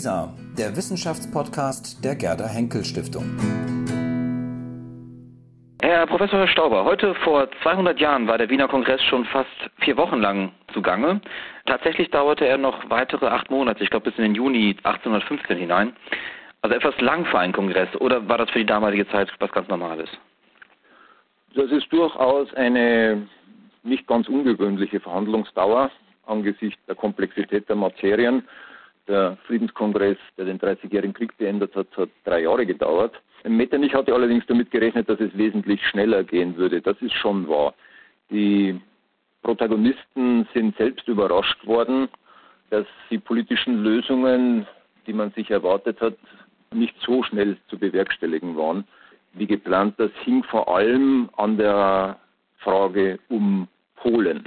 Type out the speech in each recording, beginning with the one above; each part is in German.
WISA, der Wissenschaftspodcast der Gerda Henkel Stiftung. Herr Professor Stauber, heute vor 200 Jahren war der Wiener Kongress schon fast vier Wochen lang zugange. Tatsächlich dauerte er noch weitere acht Monate, ich glaube bis in den Juni 1815 hinein. Also etwas lang für einen Kongress, oder war das für die damalige Zeit was ganz Normales? Das ist durchaus eine nicht ganz ungewöhnliche Verhandlungsdauer angesichts der Komplexität der Materien. Der Friedenskongress, der den 30-jährigen Krieg beendet hat, hat drei Jahre gedauert. Metternich hatte allerdings damit gerechnet, dass es wesentlich schneller gehen würde. Das ist schon wahr. Die Protagonisten sind selbst überrascht worden, dass die politischen Lösungen, die man sich erwartet hat, nicht so schnell zu bewerkstelligen waren wie geplant. Das hing vor allem an der Frage um Polen.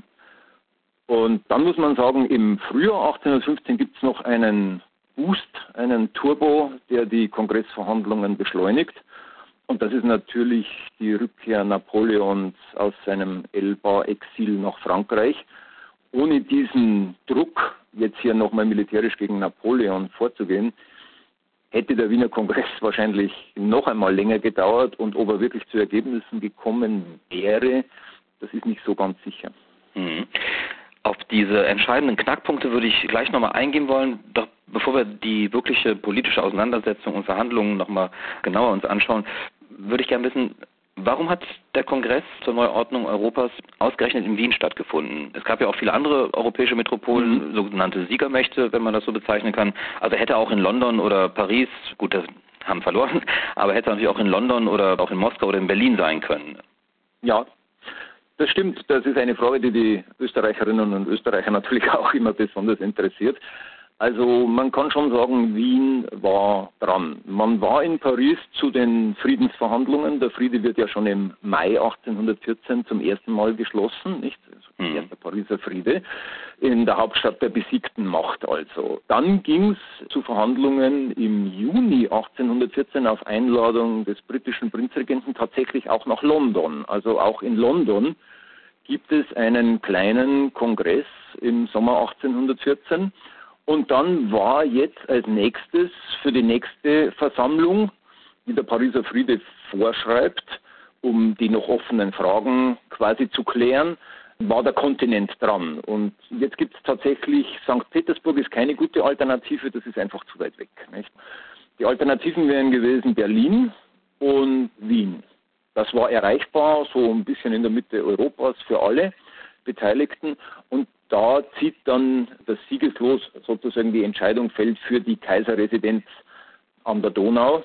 Und dann muss man sagen, im Frühjahr 1815 gibt es noch einen Boost, einen Turbo, der die Kongressverhandlungen beschleunigt. Und das ist natürlich die Rückkehr Napoleons aus seinem Elba-Exil nach Frankreich. Ohne diesen Druck, jetzt hier nochmal militärisch gegen Napoleon vorzugehen, hätte der Wiener Kongress wahrscheinlich noch einmal länger gedauert und ob er wirklich zu Ergebnissen gekommen wäre, das ist nicht so ganz sicher. Diese entscheidenden Knackpunkte würde ich gleich nochmal eingehen wollen. Doch bevor wir die wirkliche politische Auseinandersetzung und Verhandlungen nochmal genauer uns anschauen, würde ich gerne wissen, warum hat der Kongress zur Neuordnung Europas ausgerechnet in Wien stattgefunden? Es gab ja auch viele andere europäische Metropolen, mhm. sogenannte Siegermächte, wenn man das so bezeichnen kann. Also hätte auch in London oder Paris, gut, das haben verloren, aber hätte natürlich auch in London oder auch in Moskau oder in Berlin sein können. Ja, das stimmt, das ist eine Frage, die die Österreicherinnen und Österreicher natürlich auch immer besonders interessiert. Also man kann schon sagen, Wien war dran. Man war in Paris zu den Friedensverhandlungen. Der Friede wird ja schon im Mai 1814 zum ersten Mal geschlossen, nicht? Also der mhm. erste Pariser Friede in der Hauptstadt der besiegten Macht also. Dann ging es zu Verhandlungen im Juni 1814 auf Einladung des britischen Prinzregenten tatsächlich auch nach London. Also auch in London gibt es einen kleinen Kongress im Sommer 1814 und dann war jetzt als nächstes für die nächste Versammlung, die der Pariser Friede vorschreibt, um die noch offenen Fragen quasi zu klären, war der Kontinent dran. Und jetzt gibt es tatsächlich, St. Petersburg ist keine gute Alternative, das ist einfach zu weit weg. Nicht? Die Alternativen wären gewesen Berlin und Wien. Das war erreichbar, so ein bisschen in der Mitte Europas für alle Beteiligten. Und da zieht dann das Siegeslos sozusagen die Entscheidung fällt für die Kaiserresidenz an der Donau.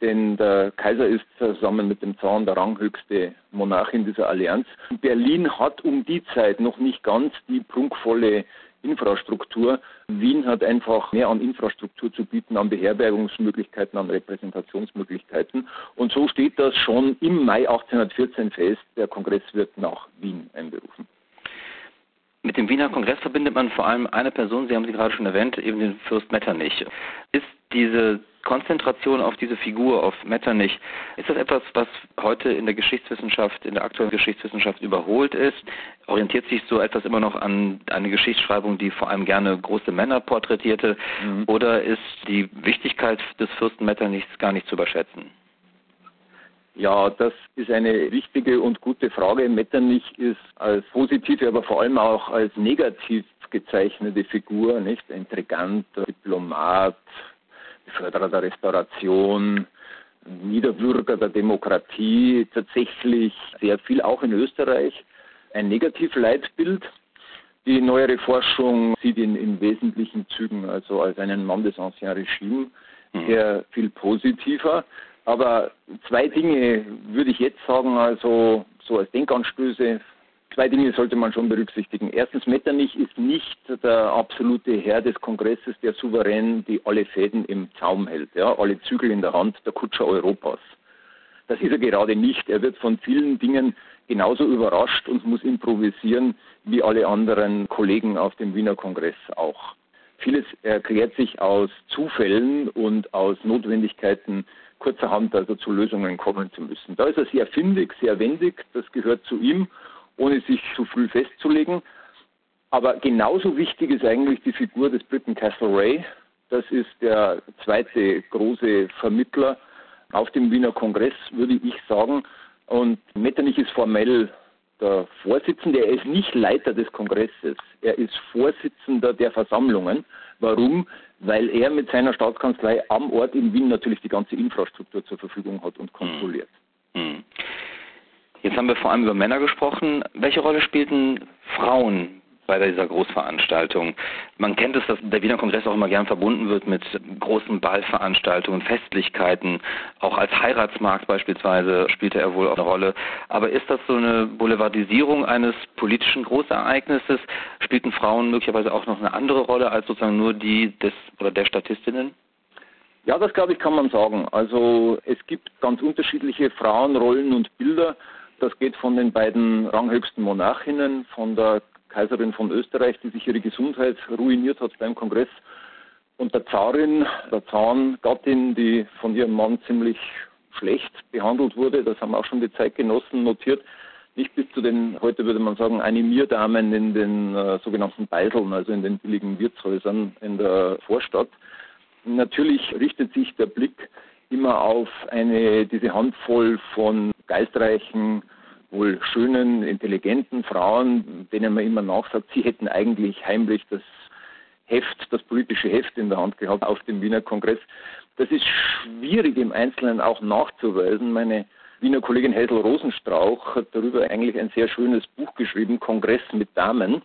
Denn der Kaiser ist zusammen mit dem Zahn der ranghöchste Monarch in dieser Allianz. Berlin hat um die Zeit noch nicht ganz die prunkvolle Infrastruktur. Wien hat einfach mehr an Infrastruktur zu bieten, an Beherbergungsmöglichkeiten, an Repräsentationsmöglichkeiten. Und so steht das schon im Mai 1814 fest. Der Kongress wird nach Wien einberufen. Mit dem Wiener Kongress verbindet man vor allem eine Person, Sie haben sie gerade schon erwähnt, eben den Fürst Metternich. Ist diese Konzentration auf diese Figur, auf Metternich, ist das etwas, was heute in der Geschichtswissenschaft, in der aktuellen Geschichtswissenschaft überholt ist? Orientiert sich so etwas immer noch an eine Geschichtsschreibung, die vor allem gerne große Männer porträtierte? Mhm. Oder ist die Wichtigkeit des Fürsten Metternichs gar nicht zu überschätzen? Ja, das ist eine wichtige und gute Frage. Metternich ist als positive, aber vor allem auch als negativ gezeichnete Figur, nicht? Intrigant, Diplomat, Förderer der Restauration, Niederbürger der Demokratie, tatsächlich sehr viel auch in Österreich. Ein Negativleitbild. Die neuere Forschung sieht ihn in wesentlichen Zügen also als einen Mann des Ancien Regime mhm. sehr viel positiver. Aber zwei Dinge würde ich jetzt sagen, also so als Denkanstöße. Zwei Dinge sollte man schon berücksichtigen. Erstens, Metternich ist nicht der absolute Herr des Kongresses, der souverän die alle Fäden im Zaum hält, ja, alle Zügel in der Hand, der Kutscher Europas. Das ist er gerade nicht. Er wird von vielen Dingen genauso überrascht und muss improvisieren wie alle anderen Kollegen auf dem Wiener Kongress auch. Vieles erklärt sich aus Zufällen und aus Notwendigkeiten kurzerhand also zu Lösungen kommen zu müssen. Da ist er sehr findig, sehr wendig, das gehört zu ihm, ohne sich zu früh festzulegen. Aber genauso wichtig ist eigentlich die Figur des Briten Castle Ray, Das ist der zweite große Vermittler auf dem Wiener Kongress, würde ich sagen. Und Metternich ist formell der Vorsitzende, er ist nicht Leiter des Kongresses, er ist Vorsitzender der Versammlungen. Warum? Weil er mit seiner Staatskanzlei am Ort in Wien natürlich die ganze Infrastruktur zur Verfügung hat und kontrolliert. Hm. Jetzt haben wir vor allem über Männer gesprochen. Welche Rolle spielten Frauen bei dieser Großveranstaltung. Man kennt es, dass der Wiener Kongress auch immer gern verbunden wird mit großen Ballveranstaltungen, Festlichkeiten. Auch als Heiratsmarkt beispielsweise spielte er wohl auch eine Rolle. Aber ist das so eine Boulevardisierung eines politischen Großereignisses? Spielten Frauen möglicherweise auch noch eine andere Rolle als sozusagen nur die des oder der Statistinnen? Ja, das glaube ich kann man sagen. Also es gibt ganz unterschiedliche Frauenrollen und Bilder. Das geht von den beiden ranghöchsten Monarchinnen, von der Kaiserin von Österreich, die sich ihre Gesundheit ruiniert hat beim Kongress, und der Zarin, der Zahngattin, die von ihrem Mann ziemlich schlecht behandelt wurde. Das haben auch schon die Zeitgenossen notiert. Nicht bis zu den, heute würde man sagen, Animierdamen in den äh, sogenannten Beiseln, also in den billigen Wirtshäusern in der Vorstadt. Natürlich richtet sich der Blick immer auf eine, diese Handvoll von geistreichen, wohl schönen, intelligenten Frauen, denen man immer nachsagt, sie hätten eigentlich heimlich das Heft, das politische Heft in der Hand gehabt auf dem Wiener Kongress. Das ist schwierig im Einzelnen auch nachzuweisen. Meine Wiener Kollegin Hazel Rosenstrauch hat darüber eigentlich ein sehr schönes Buch geschrieben, Kongress mit Damen.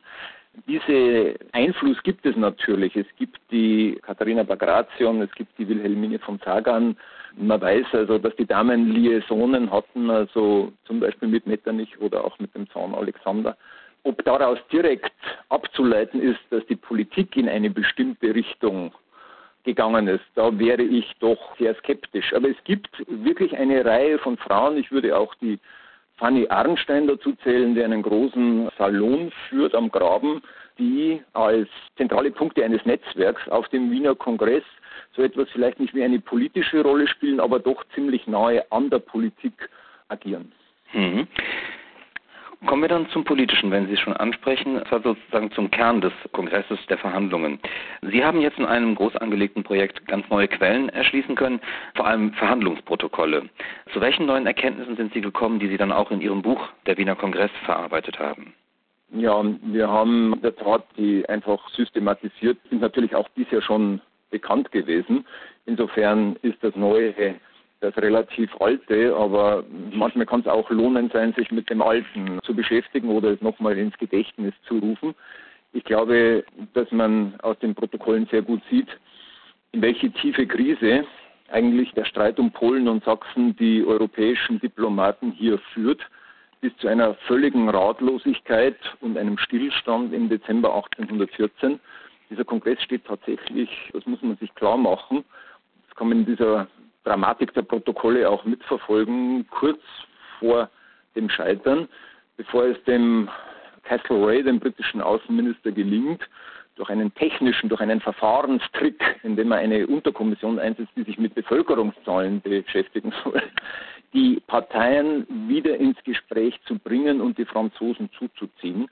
Diese Einfluss gibt es natürlich. Es gibt die Katharina Bagration, es gibt die Wilhelmine von Sagan, man weiß also, dass die Damen Liaisonen hatten, also zum Beispiel mit Metternich oder auch mit dem Zaun Alexander. Ob daraus direkt abzuleiten ist, dass die Politik in eine bestimmte Richtung gegangen ist, da wäre ich doch sehr skeptisch. Aber es gibt wirklich eine Reihe von Frauen, ich würde auch die Fanny Arnstein dazu zählen, die einen großen Salon führt am Graben, die als zentrale Punkte eines Netzwerks auf dem Wiener Kongress so etwas vielleicht nicht wie eine politische Rolle spielen, aber doch ziemlich nahe an der Politik agieren. Mhm. Kommen wir dann zum Politischen, wenn Sie es schon ansprechen, zwar sozusagen zum Kern des Kongresses der Verhandlungen. Sie haben jetzt in einem groß angelegten Projekt ganz neue Quellen erschließen können, vor allem Verhandlungsprotokolle. Zu welchen neuen Erkenntnissen sind Sie gekommen, die Sie dann auch in Ihrem Buch Der Wiener Kongress verarbeitet haben? Ja, wir haben in der Tat die einfach systematisiert, sind natürlich auch bisher schon bekannt gewesen. Insofern ist das Neue das relativ Alte, aber manchmal kann es auch lohnend sein, sich mit dem Alten zu beschäftigen oder es nochmal ins Gedächtnis zu rufen. Ich glaube, dass man aus den Protokollen sehr gut sieht, in welche tiefe Krise eigentlich der Streit um Polen und Sachsen die europäischen Diplomaten hier führt, bis zu einer völligen Ratlosigkeit und einem Stillstand im Dezember 1814 dieser Kongress steht tatsächlich, das muss man sich klar machen, das kann man in dieser Dramatik der Protokolle auch mitverfolgen, kurz vor dem Scheitern, bevor es dem Castlereagh, dem britischen Außenminister, gelingt, durch einen technischen, durch einen Verfahrenstrick, indem er eine Unterkommission einsetzt, die sich mit Bevölkerungszahlen beschäftigen soll, die Parteien wieder ins Gespräch zu bringen und die Franzosen zuzuziehen.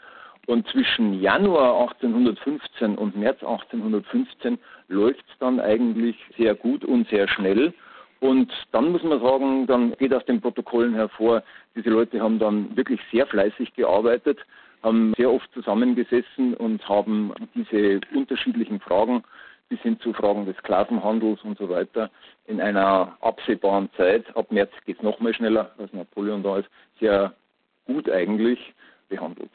Und zwischen Januar 1815 und März 1815 läuft es dann eigentlich sehr gut und sehr schnell. Und dann muss man sagen, dann geht aus den Protokollen hervor, diese Leute haben dann wirklich sehr fleißig gearbeitet, haben sehr oft zusammengesessen und haben diese unterschiedlichen Fragen bis hin zu Fragen des Sklavenhandels und so weiter in einer absehbaren Zeit, ab März geht es noch mal schneller, als Napoleon da ist, sehr gut eigentlich behandelt.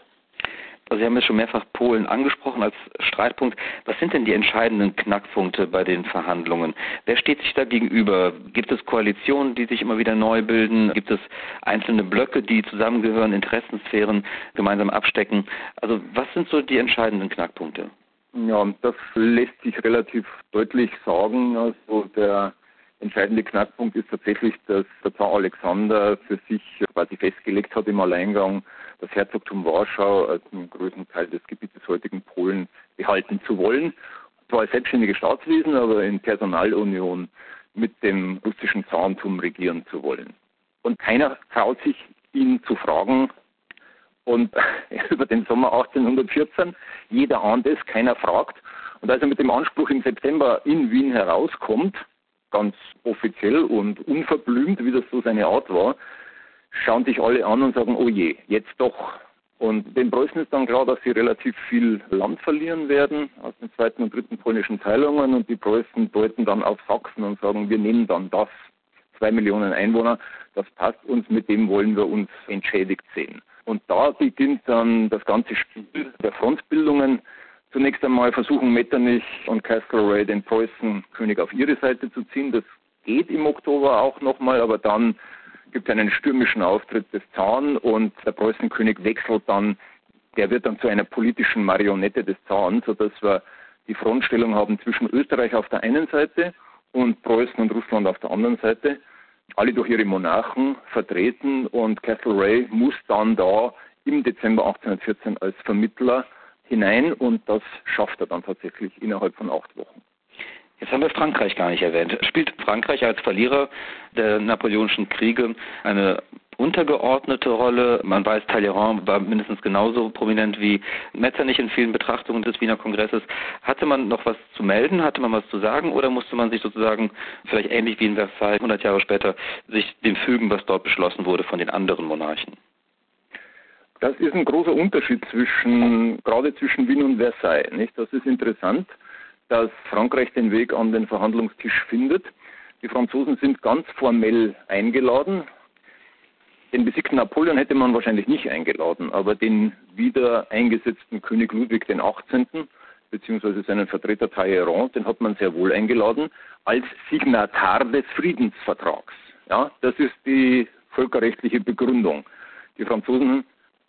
Also Sie haben ja schon mehrfach Polen angesprochen als Streitpunkt. Was sind denn die entscheidenden Knackpunkte bei den Verhandlungen? Wer steht sich da gegenüber? Gibt es Koalitionen, die sich immer wieder neu bilden? Gibt es einzelne Blöcke, die zusammengehören, Interessensphären gemeinsam abstecken? Also was sind so die entscheidenden Knackpunkte? Ja, das lässt sich relativ deutlich sagen. Also der entscheidende Knackpunkt ist tatsächlich, dass der Zar Alexander für sich quasi festgelegt hat im Alleingang, das Herzogtum Warschau als einen größten Teil des Gebietes heutigen Polen behalten zu wollen. Zwar als selbstständige Staatswesen, aber in Personalunion mit dem russischen Zarentum regieren zu wollen. Und keiner traut sich, ihn zu fragen, und über den Sommer 1814. Jeder ahnt es, keiner fragt. Und als er mit dem Anspruch im September in Wien herauskommt, ganz offiziell und unverblümt, wie das so seine Art war, schauen sich alle an und sagen, oh je, jetzt doch. Und den Preußen ist dann klar, dass sie relativ viel Land verlieren werden aus den zweiten und dritten polnischen Teilungen und die Preußen deuten dann auf Sachsen und sagen, wir nehmen dann das, zwei Millionen Einwohner, das passt uns, mit dem wollen wir uns entschädigt sehen. Und da beginnt dann das ganze Spiel der Frontbildungen. Zunächst einmal versuchen Metternich und Castlereagh den Preußen König auf ihre Seite zu ziehen. Das geht im Oktober auch nochmal, aber dann gibt es einen stürmischen Auftritt des Zahn und der Preußenkönig wechselt dann, der wird dann zu einer politischen Marionette des Zahn, sodass wir die Frontstellung haben zwischen Österreich auf der einen Seite und Preußen und Russland auf der anderen Seite, alle durch ihre Monarchen vertreten und Castlereagh muss dann da im Dezember 1814 als Vermittler hinein und das schafft er dann tatsächlich innerhalb von acht Wochen. Jetzt haben wir Frankreich gar nicht erwähnt. Spielt Frankreich als Verlierer der napoleonischen Kriege eine untergeordnete Rolle? Man weiß, Talleyrand war mindestens genauso prominent wie Metternich in vielen Betrachtungen des Wiener Kongresses. Hatte man noch was zu melden? Hatte man was zu sagen? Oder musste man sich sozusagen, vielleicht ähnlich wie in Versailles 100 Jahre später, sich dem fügen, was dort beschlossen wurde von den anderen Monarchen? Das ist ein großer Unterschied zwischen, gerade zwischen Wien und Versailles. Nicht? Das ist interessant dass Frankreich den Weg an den Verhandlungstisch findet. Die Franzosen sind ganz formell eingeladen. Den besiegten Napoleon hätte man wahrscheinlich nicht eingeladen, aber den wieder eingesetzten König Ludwig XVIII. beziehungsweise seinen Vertreter Talleyrand, den hat man sehr wohl eingeladen, als Signatar des Friedensvertrags. Ja, das ist die völkerrechtliche Begründung. Die Franzosen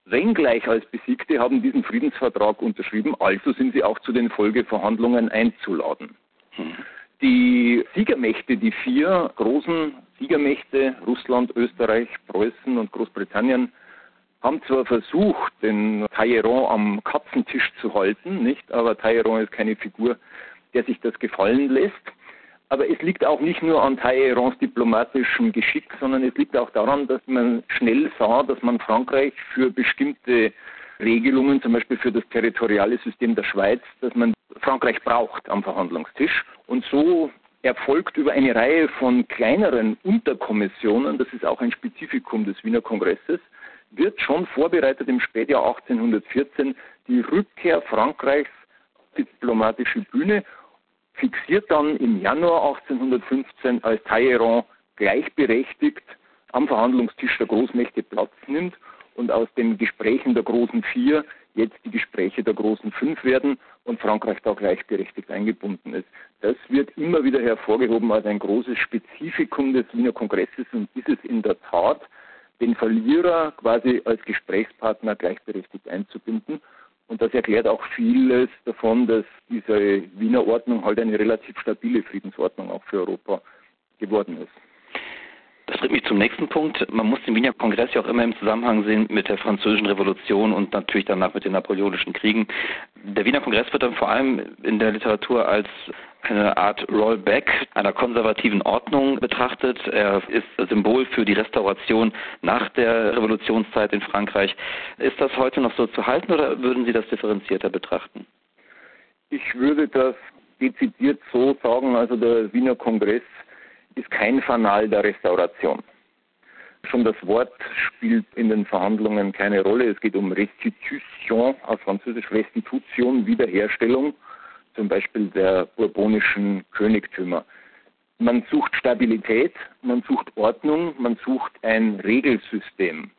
wenngleich als Besiegte, haben diesen Friedensvertrag unterschrieben, also sind sie auch zu den Folgeverhandlungen einzuladen. Hm. Die Siegermächte, die vier großen Siegermächte, Russland, Österreich, Preußen und Großbritannien, haben zwar versucht, den Talleyrand am Katzentisch zu halten, nicht, aber Talleyrand ist keine Figur, der sich das gefallen lässt. Aber es liegt auch nicht nur an Talleyrans diplomatischem Geschick, sondern es liegt auch daran, dass man schnell sah, dass man Frankreich für bestimmte Regelungen, zum Beispiel für das territoriale System der Schweiz, dass man Frankreich braucht am Verhandlungstisch. Und so erfolgt über eine Reihe von kleineren Unterkommissionen, das ist auch ein Spezifikum des Wiener Kongresses, wird schon vorbereitet im Spätjahr 1814 die Rückkehr Frankreichs auf die diplomatische Bühne fixiert dann im Januar 1815, als Talleyrand gleichberechtigt am Verhandlungstisch der Großmächte Platz nimmt und aus den Gesprächen der großen Vier jetzt die Gespräche der großen Fünf werden und Frankreich da gleichberechtigt eingebunden ist. Das wird immer wieder hervorgehoben als ein großes Spezifikum des Wiener Kongresses und ist es in der Tat, den Verlierer quasi als Gesprächspartner gleichberechtigt einzubinden. Und das erklärt auch vieles davon, dass diese Wiener Ordnung halt eine relativ stabile Friedensordnung auch für Europa geworden ist. Bringt mich zum nächsten Punkt. Man muss den Wiener Kongress ja auch immer im Zusammenhang sehen mit der Französischen Revolution und natürlich danach mit den Napoleonischen Kriegen. Der Wiener Kongress wird dann vor allem in der Literatur als eine Art Rollback einer konservativen Ordnung betrachtet. Er ist Symbol für die Restauration nach der Revolutionszeit in Frankreich. Ist das heute noch so zu halten oder würden Sie das differenzierter betrachten? Ich würde das dezidiert so sagen, also der Wiener Kongress ist kein Fanal der Restauration. Schon das Wort spielt in den Verhandlungen keine Rolle. Es geht um Restitution, aus Französisch Restitution, Wiederherstellung, zum Beispiel der bourbonischen Königtümer. Man sucht Stabilität, man sucht Ordnung, man sucht ein Regelsystem.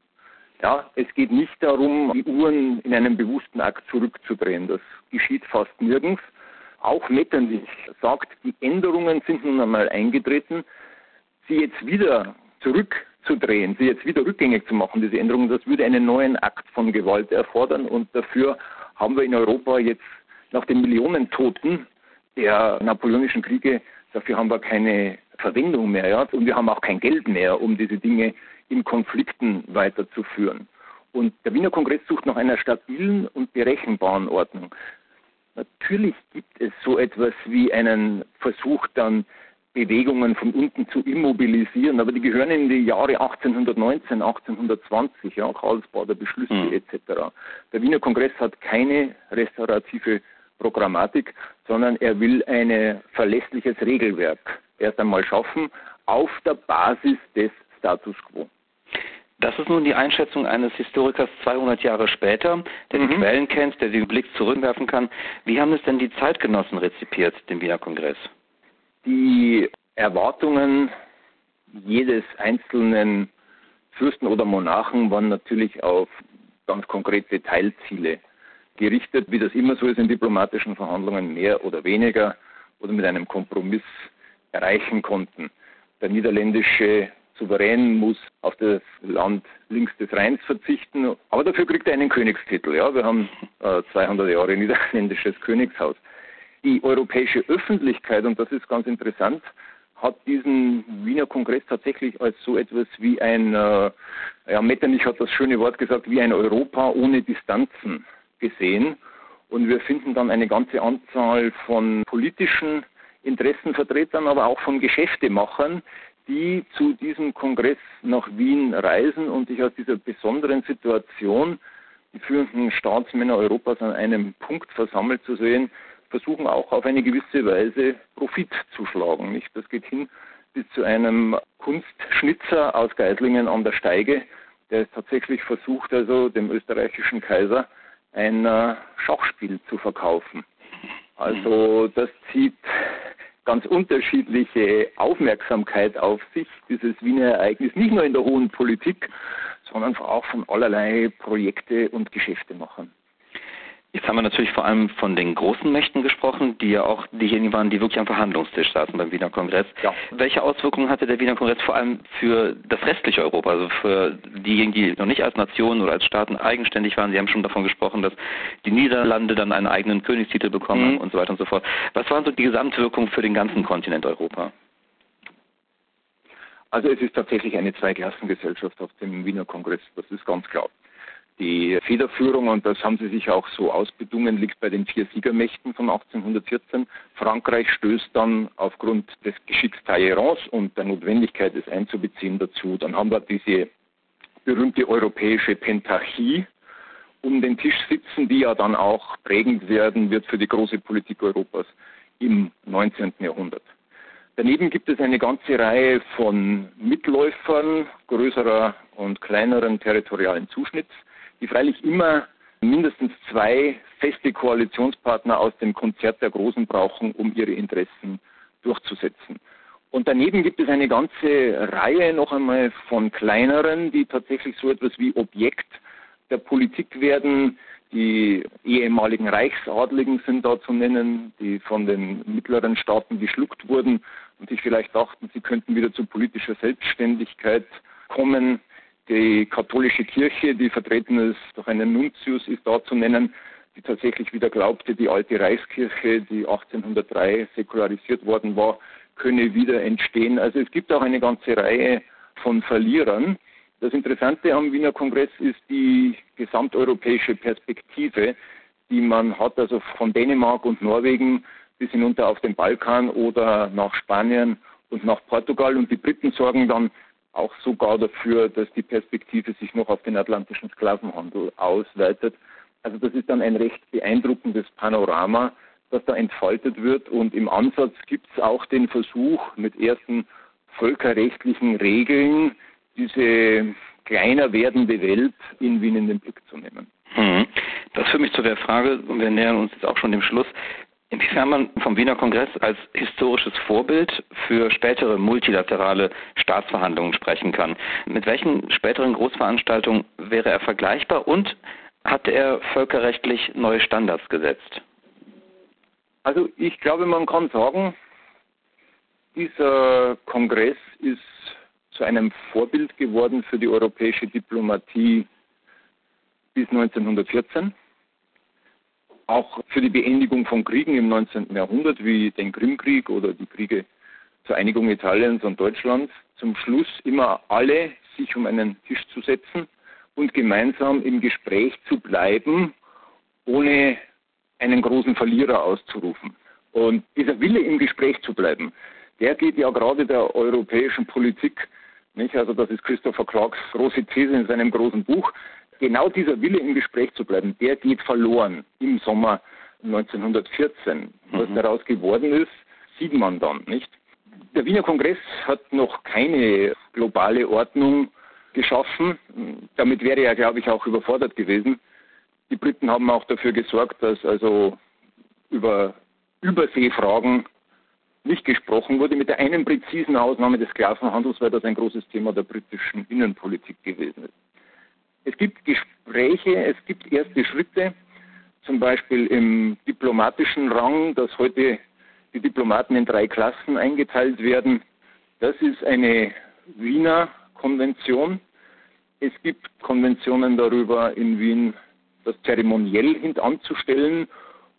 Ja, es geht nicht darum, die Uhren in einem bewussten Akt zurückzudrehen. Das geschieht fast nirgends. Auch Metternich sagt, die Änderungen sind nun einmal eingetreten. Sie jetzt wieder zurückzudrehen, sie jetzt wieder rückgängig zu machen, diese Änderungen, das würde einen neuen Akt von Gewalt erfordern. Und dafür haben wir in Europa jetzt nach den Millionen Toten der napoleonischen Kriege, dafür haben wir keine Verwendung mehr. Ja? Und wir haben auch kein Geld mehr, um diese Dinge in Konflikten weiterzuführen. Und der Wiener Kongress sucht nach einer stabilen und berechenbaren Ordnung. Natürlich gibt es so etwas wie einen Versuch dann, Bewegungen von unten zu immobilisieren, aber die gehören in die Jahre 1819, 1820, ja, Karlsbader Beschlüsse mhm. etc. Der Wiener Kongress hat keine restaurative Programmatik, sondern er will ein verlässliches Regelwerk erst einmal schaffen auf der Basis des Status quo. Das ist nun die Einschätzung eines Historikers 200 Jahre später, der mhm. die Quellen kennt, der den Blick zurückwerfen kann. Wie haben es denn die Zeitgenossen rezipiert, den Wiener Kongress? Die Erwartungen jedes einzelnen Fürsten oder Monarchen waren natürlich auf ganz konkrete Teilziele gerichtet, wie das immer so ist in diplomatischen Verhandlungen, mehr oder weniger oder mit einem Kompromiss erreichen konnten. Der niederländische Souverän muss auf das Land links des Rheins verzichten, aber dafür kriegt er einen Königstitel. Ja, wir haben äh, 200 Jahre niederländisches Königshaus. Die europäische Öffentlichkeit, und das ist ganz interessant, hat diesen Wiener Kongress tatsächlich als so etwas wie ein, äh, ja, Metternich hat das schöne Wort gesagt, wie ein Europa ohne Distanzen gesehen. Und wir finden dann eine ganze Anzahl von politischen Interessenvertretern, aber auch von Geschäftemachern, die zu diesem Kongress nach Wien reisen und sich aus dieser besonderen Situation, die führenden Staatsmänner Europas an einem Punkt versammelt zu sehen, versuchen auch auf eine gewisse Weise Profit zu schlagen. Nicht? Das geht hin bis zu einem Kunstschnitzer aus Geislingen an der Steige, der tatsächlich versucht, also dem österreichischen Kaiser ein äh, Schachspiel zu verkaufen. Also das zieht ganz unterschiedliche Aufmerksamkeit auf sich, dieses Wiener Ereignis, nicht nur in der hohen Politik, sondern auch von allerlei Projekte und Geschäfte machen. Jetzt haben wir natürlich vor allem von den großen Mächten gesprochen, die ja auch diejenigen waren, die wirklich am Verhandlungstisch saßen beim Wiener Kongress. Ja. Welche Auswirkungen hatte der Wiener Kongress vor allem für das restliche Europa, also für diejenigen, die noch nicht als Nation oder als Staaten eigenständig waren? Sie haben schon davon gesprochen, dass die Niederlande dann einen eigenen Königstitel bekommen mhm. und so weiter und so fort. Was waren so die Gesamtwirkungen für den ganzen Kontinent Europa? Also es ist tatsächlich eine Zweiklassengesellschaft auf dem Wiener Kongress, das ist ganz klar. Die Federführung, und das haben sie sich auch so ausbedungen, liegt bei den vier Siegermächten von 1814. Frankreich stößt dann aufgrund des Geschicks Talleyrans und der Notwendigkeit, es einzubeziehen, dazu. Dann haben wir diese berühmte europäische Pentarchie um den Tisch sitzen, die ja dann auch prägend werden wird für die große Politik Europas im 19. Jahrhundert. Daneben gibt es eine ganze Reihe von Mitläufern größerer und kleineren territorialen Zuschnitts die freilich immer mindestens zwei feste Koalitionspartner aus dem Konzert der Großen brauchen, um ihre Interessen durchzusetzen. Und daneben gibt es eine ganze Reihe noch einmal von kleineren, die tatsächlich so etwas wie Objekt der Politik werden. Die ehemaligen Reichsadligen sind da zu nennen, die von den mittleren Staaten geschluckt wurden und sich vielleicht dachten, sie könnten wieder zu politischer Selbstständigkeit kommen. Die katholische Kirche, die vertreten ist durch einen Nuntius, ist da zu nennen, die tatsächlich wieder glaubte, die alte Reichskirche, die 1803 säkularisiert worden war, könne wieder entstehen. Also es gibt auch eine ganze Reihe von Verlierern. Das Interessante am Wiener Kongress ist die gesamteuropäische Perspektive, die man hat, also von Dänemark und Norwegen bis hinunter auf den Balkan oder nach Spanien und nach Portugal. Und die Briten sorgen dann auch sogar dafür, dass die Perspektive sich noch auf den atlantischen Sklavenhandel ausweitet. Also das ist dann ein recht beeindruckendes Panorama, das da entfaltet wird. Und im Ansatz gibt es auch den Versuch, mit ersten völkerrechtlichen Regeln diese kleiner werdende Welt in Wien in den Blick zu nehmen. Hm. Das führt mich zu der Frage, und wir nähern uns jetzt auch schon dem Schluss, Inwiefern man vom Wiener Kongress als historisches Vorbild für spätere multilaterale Staatsverhandlungen sprechen kann. Mit welchen späteren Großveranstaltungen wäre er vergleichbar und hat er völkerrechtlich neue Standards gesetzt? Also ich glaube, man kann sagen, dieser Kongress ist zu einem Vorbild geworden für die europäische Diplomatie bis 1914 auch für die Beendigung von Kriegen im 19. Jahrhundert, wie den Krimkrieg oder die Kriege zur Einigung Italiens und Deutschlands, zum Schluss immer alle sich um einen Tisch zu setzen und gemeinsam im Gespräch zu bleiben, ohne einen großen Verlierer auszurufen. Und dieser Wille im Gespräch zu bleiben, der geht ja gerade der europäischen Politik, nicht? Also das ist Christopher Clarks große These in seinem großen Buch, genau dieser Wille im Gespräch zu bleiben, der geht verloren im Sommer 1914. Was mhm. daraus geworden ist, sieht man dann, nicht? Der Wiener Kongress hat noch keine globale Ordnung geschaffen. Damit wäre er, glaube ich, auch überfordert gewesen. Die Briten haben auch dafür gesorgt, dass also über Überseefragen nicht gesprochen wurde, mit der einen präzisen Ausnahme des Sklavenhandels, weil das ein großes Thema der britischen Innenpolitik gewesen ist. Es gibt Gespräche, es gibt erste Schritte, zum Beispiel im diplomatischen Rang, dass heute die Diplomaten in drei Klassen eingeteilt werden. Das ist eine Wiener Konvention. Es gibt Konventionen darüber, in Wien das zeremoniell hintanzustellen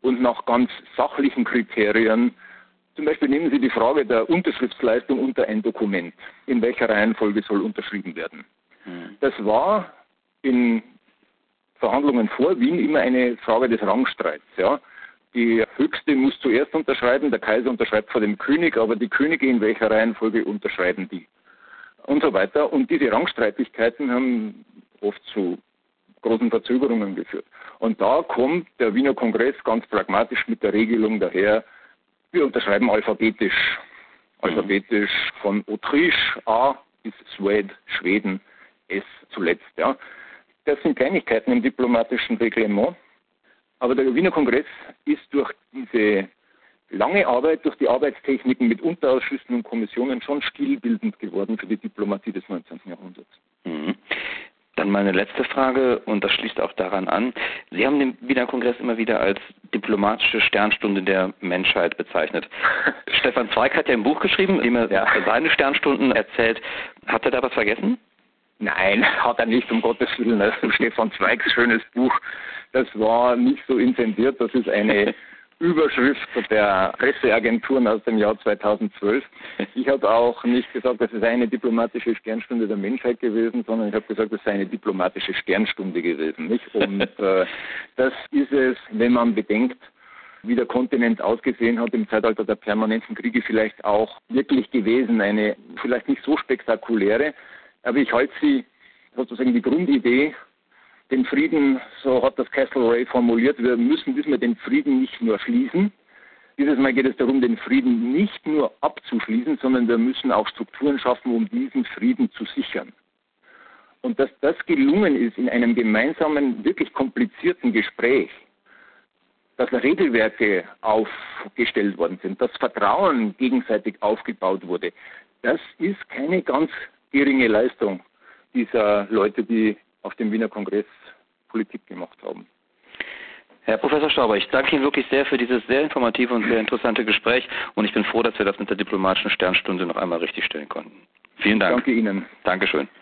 und nach ganz sachlichen Kriterien. Zum Beispiel nehmen Sie die Frage der Unterschriftsleistung unter ein Dokument. In welcher Reihenfolge soll unterschrieben werden? Hm. Das war in Verhandlungen vor Wien immer eine Frage des Rangstreits. Ja. Die Höchste muss zuerst unterschreiben, der Kaiser unterschreibt vor dem König, aber die Könige in welcher Reihenfolge unterschreiben die? Und so weiter. Und diese Rangstreitigkeiten haben oft zu großen Verzögerungen geführt. Und da kommt der Wiener Kongress ganz pragmatisch mit der Regelung daher, wir unterschreiben alphabetisch. Alphabetisch von Autriche A bis Suede, Schweden S zuletzt. Ja. Das sind Kleinigkeiten im diplomatischen Reglement. Aber der Wiener Kongress ist durch diese lange Arbeit, durch die Arbeitstechniken mit Unterausschüssen und Kommissionen schon stilbildend geworden für die Diplomatie des 19. Jahrhunderts. Mhm. Dann meine letzte Frage, und das schließt auch daran an. Sie haben den Wiener Kongress immer wieder als diplomatische Sternstunde der Menschheit bezeichnet. Stefan Zweig hat ja ein Buch geschrieben, in dem er ja. seine Sternstunden erzählt. Hat er da was vergessen? Nein, hat er nicht, um Gottes Willen. Also Stefan Zweigs schönes Buch das war nicht so intendiert. Das ist eine Überschrift der Presseagenturen aus dem Jahr 2012. Ich habe auch nicht gesagt, das ist eine diplomatische Sternstunde der Menschheit gewesen, sondern ich habe gesagt, das sei eine diplomatische Sternstunde gewesen. Nicht? Und äh, das ist es, wenn man bedenkt, wie der Kontinent ausgesehen hat im Zeitalter der permanenten Kriege, vielleicht auch wirklich gewesen. Eine vielleicht nicht so spektakuläre, aber ich halte sie sozusagen die Grundidee den Frieden, so hat das Castlereagh formuliert, wir müssen diesmal den Frieden nicht nur schließen. Dieses Mal geht es darum, den Frieden nicht nur abzuschließen, sondern wir müssen auch Strukturen schaffen, um diesen Frieden zu sichern. Und dass das gelungen ist in einem gemeinsamen, wirklich komplizierten Gespräch, dass Regelwerke aufgestellt worden sind, dass Vertrauen gegenseitig aufgebaut wurde, das ist keine ganz geringe Leistung dieser Leute, die auf dem Wiener Kongress Politik gemacht haben. Herr Professor Stauber, ich danke Ihnen wirklich sehr für dieses sehr informative und sehr interessante Gespräch und ich bin froh, dass wir das mit der diplomatischen Sternstunde noch einmal richtig stellen konnten. Vielen Dank. Danke Ihnen. Dankeschön.